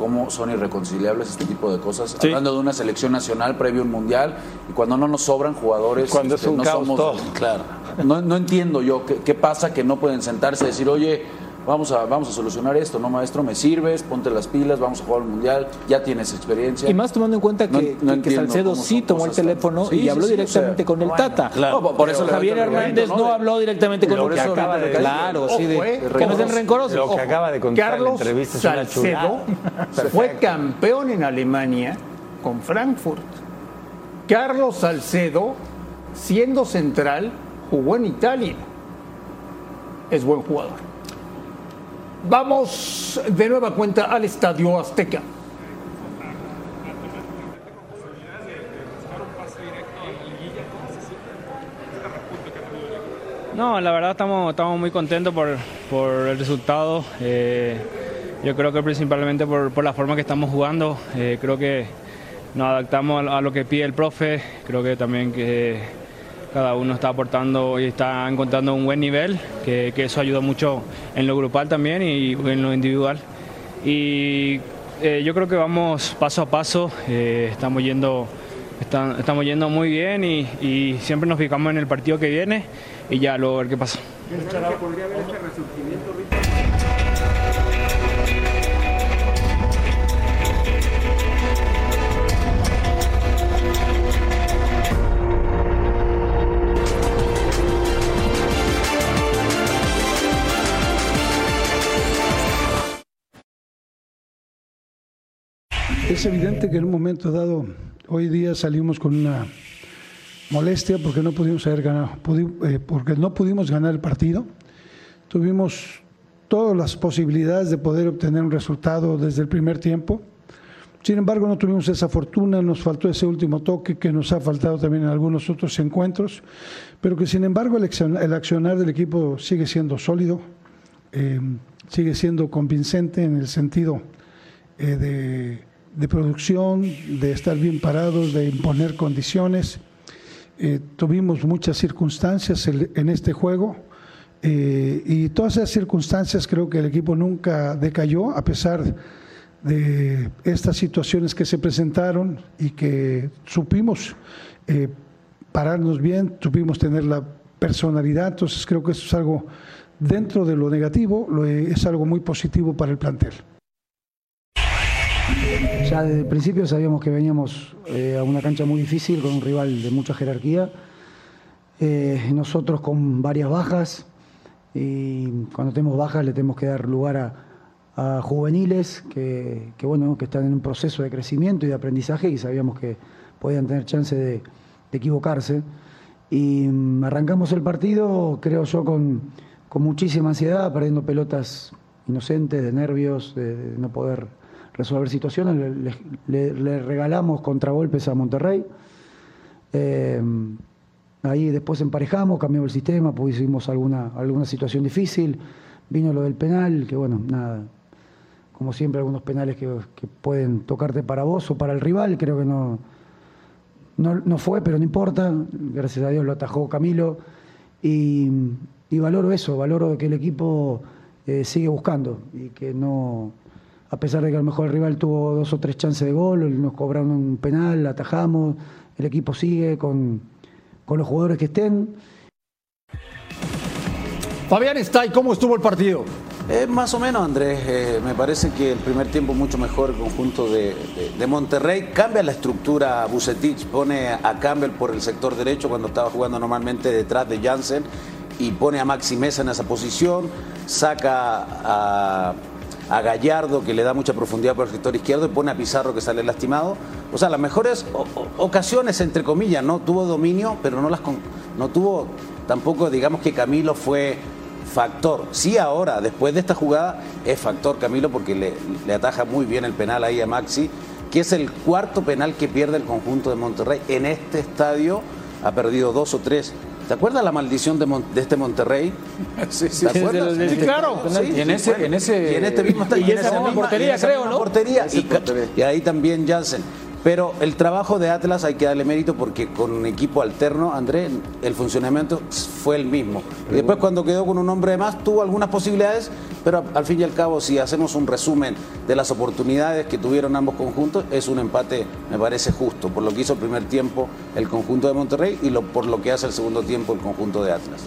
cómo son irreconciliables este tipo de cosas. Sí. Hablando de una selección nacional previo a un mundial y cuando no nos sobran jugadores. Cuando es este, un no caos somos- todo. Claro. No, no entiendo yo qué, qué pasa que no pueden sentarse y decir, oye, vamos a, vamos a solucionar esto, ¿no, maestro? Me sirves, ponte las pilas, vamos a jugar al mundial, ya tienes experiencia. Y más tomando en cuenta que, No- no que- que entiendo Salcedo sí tomó el teléfono Sí, y habló sí, o directamente sea, con el Tata. Claro. No, por eso Javier Hernández no, habló directamente con el Tata. de Claro, sí, de, eh, que no sean Carlos, rencorosos. Lo que acaba de contar en la Carlos entrevista es una Salcedo chulada. fue campeón en Alemania con Frankfurt. Carlos Salcedo, siendo central, jugó en Italia. Es buen jugador. Vamos de nueva cuenta al Estadio Azteca. No, la verdad estamos, estamos muy contentos por, por el resultado. Eh, yo creo que principalmente por, por la forma que estamos jugando. Eh, creo que nos adaptamos a, a lo que pide el profe. Creo que también que cada uno está aportando y está encontrando un buen nivel, que, que eso ayuda mucho en lo grupal también y en lo individual. Y eh, yo creo que vamos paso a paso, eh, estamos yendo estamos yendo muy bien y, siempre nos fijamos en el partido que viene y ya luego ver qué pasa. ¿Podría haber este resurgimiento, Es evidente que en un momento dado, hoy día salimos con una molestia porque no pudimos haber ganado, eh, porque no pudimos ganar el partido. Tuvimos todas las posibilidades de poder obtener un resultado desde el primer tiempo. Sin embargo, no tuvimos esa fortuna, nos faltó ese último toque que nos ha faltado también en algunos otros encuentros, pero que sin embargo el accionar del equipo sigue siendo sólido, eh, sigue siendo convincente en el sentido eh, de, de producción, de estar bien parados, de imponer condiciones. Eh, tuvimos muchas circunstancias en este juego eh, y todas esas circunstancias creo que el equipo nunca decayó a pesar de estas situaciones que se presentaron y que supimos eh, pararnos bien, supimos tener la personalidad, entonces creo que eso es algo dentro de lo negativo, es algo muy positivo para el plantel. Ya desde el principio sabíamos que veníamos eh, a una cancha muy difícil, con un rival de mucha jerarquía, eh, nosotros con varias bajas, y cuando tenemos bajas le tenemos que dar lugar a, juveniles que, bueno, que están en un proceso de crecimiento y de aprendizaje y sabíamos que podían tener chance de, equivocarse. Y mm, arrancamos el partido, creo yo, con, muchísima ansiedad, perdiendo pelotas inocentes, de nervios, de no poder resolver situaciones. Le, regalamos contragolpes a Monterrey. Eh, ahí después emparejamos, cambiamos el sistema, pusimos alguna, alguna situación difícil. Vino lo del penal, que bueno, nada, como siempre, algunos penales que, pueden tocarte para vos o para el rival. Creo que no, no, no, fue, pero no importa. Gracias a Dios lo atajó Camilo. Y, y valoro eso, valoro que el equipo eh, sigue buscando y que no, a pesar de que a lo mejor el rival tuvo dos o tres chances de gol, nos cobraron un penal, atajamos, el equipo sigue con, con los jugadores que estén. Fabián está y ¿cómo estuvo el partido? Eh, más o menos, Andrés. Eh, me parece que el primer tiempo mucho mejor el conjunto de, de, de, Monterrey. Cambia la estructura Bucetich, pone a Campbell por el sector derecho cuando estaba jugando normalmente detrás de Jansen y pone a Maxi Mesa en esa posición. Saca a, a Gallardo que le da mucha profundidad por el sector izquierdo y pone a Pizarro que sale lastimado. O sea, las mejores ocasiones, entre comillas, no tuvo dominio, pero no las no tuvo tampoco, digamos que Camilo fue factor. Sí, ahora, después de esta jugada, es factor Camilo porque le, le, ataja muy bien el penal ahí a Maxi, que es el cuarto penal que pierde el conjunto de Monterrey. En este estadio ha perdido dos o tres. ¿Te acuerdas la maldición de, Mon de este Monterrey? Sí, sí, ¿Te acuerdas? Sí, claro. Sí, y en ese, bueno, en ese, y en este mismo. Y, y en esa misma portería, creo, ¿no? Portería, y, y ahí también Jansen. Pero el trabajo de Atlas hay que darle mérito porque con un equipo alterno, André, el funcionamiento fue el mismo. Y después cuando quedó con un hombre de más tuvo algunas posibilidades, pero al fin y al cabo si hacemos un resumen de las oportunidades que tuvieron ambos conjuntos, es un empate, me parece justo, por lo que hizo el primer tiempo el conjunto de Monterrey y lo, por lo que hace el segundo tiempo el conjunto de Atlas.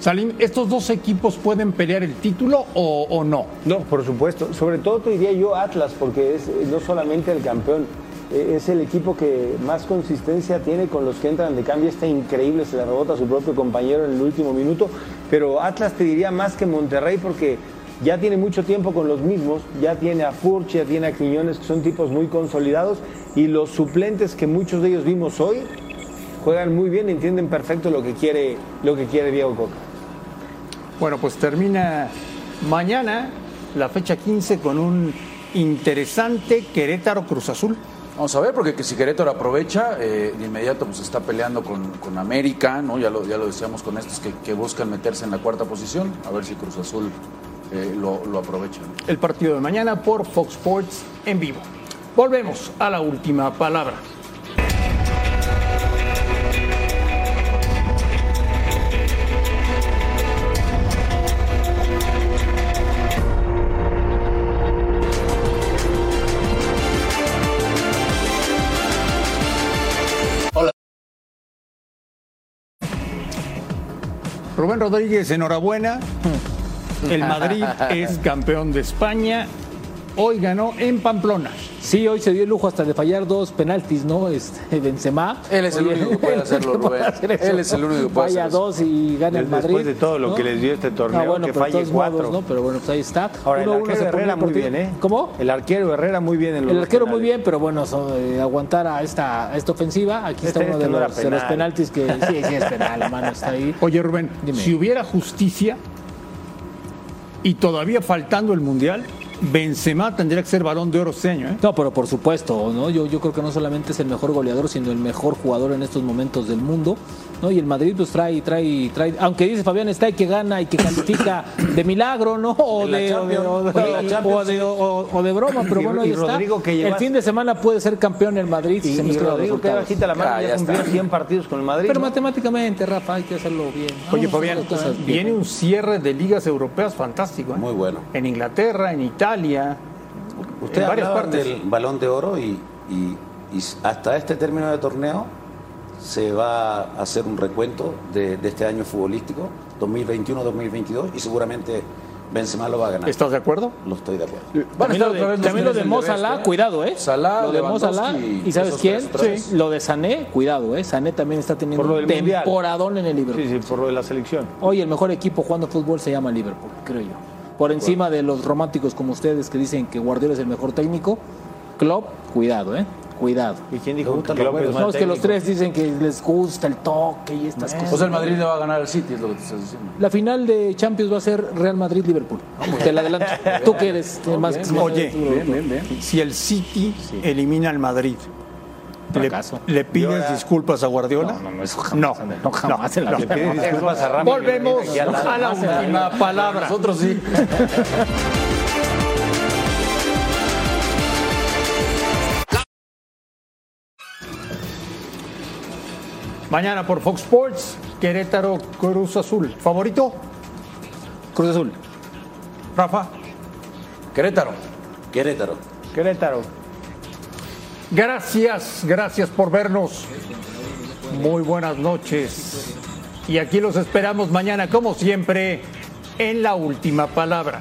Salim, ¿estos dos equipos pueden pelear el título o, o no? No, por supuesto. Sobre todo te diría yo Atlas, porque es no solamente el campeón, es el equipo que más consistencia tiene con los que entran de cambio. Está increíble, se le rebota a su propio compañero en el último minuto. Pero Atlas te diría más que Monterrey porque ya tiene mucho tiempo con los mismos. Ya tiene a Furch, ya tiene a Quiñones, que son tipos muy consolidados. Y los suplentes que muchos de ellos vimos hoy juegan muy bien, entienden perfecto lo que quiere, lo que quiere Diego Coca. Bueno, pues termina mañana la fecha 15 con un interesante Querétaro Cruz Azul. Vamos a ver, porque si Querétaro aprovecha, eh, de inmediato pues está peleando con, con América, ¿no? Ya lo, ya lo decíamos con estos que, que, buscan meterse en la cuarta posición, a ver si Cruz Azul eh, lo, lo, aprovecha. El partido de mañana por Fox Sports en vivo. Volvemos a la última palabra. Rubén Rodríguez, enhorabuena. El Madrid es campeón de España. Hoy ganó en Pamplona. Sí, hoy se dio el lujo hasta de fallar dos penaltis, ¿no? Este, Benzema. Él es el único que puede hacerlo, Rubén. Él es el único que puede Falla dos y gana el Madrid. Después de todo lo ¿no? que les dio este torneo, no, bueno, que falle cuatro. Modos, ¿no? Pero bueno, pues ahí está. Ahora, uno, el arquero uno Herrera muy bien, ¿eh? ¿Cómo? El arquero Herrera muy bien. En el arquero penales. muy bien, pero bueno, so, eh, aguantar a esta, a esta ofensiva. Aquí este está uno este de, no los, penal. de los penaltis que sí, sí es penal, la mano está ahí. Oye, Rubén, Dime. si hubiera justicia y todavía faltando el Mundial, Benzema tendría que ser balón de oro este. ¿eh? No, pero por supuesto, ¿no? Yo creo que no solamente es el mejor goleador, sino el mejor jugador en estos momentos del mundo. ¿No? Y el Madrid pues trae, trae, trae, aunque dice Fabián está y que gana y que califica de milagro, ¿no? O de, o de, broma, pero bueno, ahí y está. Rodrigo que llevas... El fin de semana puede ser campeón el Madrid. Y, se y Rodrigo que bajita la mano, ah, ya, ya cumplió 100 partidos con el Madrid. Pero ¿no? matemáticamente, Rafa, hay que hacerlo bien. Oye, Fabián, viene un cierre de ligas europeas fantástico. ¿eh? Muy bueno. En Inglaterra, en Italia. Usted en varias partes. del balón de oro y, y, y, hasta este término de torneo se va a hacer un recuento de, de este año futbolístico, 2021-2022, y seguramente Benzema lo va a ganar. ¿Estás de acuerdo? Lo estoy de acuerdo. Van a También lo de- también lo de Mo Salah, cuidado, ¿eh? Salah, lo de Mo Salah, y ¿sabes quién? Lo de Sané, cuidado, ¿eh? Sané también está teniendo Por lo un del Mundial. temporadón en el Liverpool. Sí, sí, por lo de la selección. Hoy el mejor equipo jugando fútbol se llama Liverpool, creo yo. Por encima de los románticos como ustedes que dicen que Guardiola es el mejor técnico, Klopp, cuidado, ¿eh? Cuidado. ¿Y quién dijo que No, es que los tres dicen que les gusta el toque y estas cosas. O sea, el Madrid le va a ganar al City, es lo que te estás diciendo. La final de Champions va a ser Real Madrid-Liverpool. Te la adelanto. Tú que eres más... más- Oye, Bien, bien, bien. si el City elimina al Madrid, ¿le, le pides disculpas a Guardiola? No, no, eso jamás. No, No, jamás en la no. vida. Le pides disculpas a Ramos. Volvemos al lado. a la última palabra. Nosotros sí. Mañana por Fox Sports, Querétaro Cruz Azul. ¿Favorito? Cruz Azul. Rafa. Querétaro. Querétaro. Querétaro. Gracias, gracias por vernos. Muy buenas noches. Y aquí los esperamos mañana, como siempre, en la última palabra.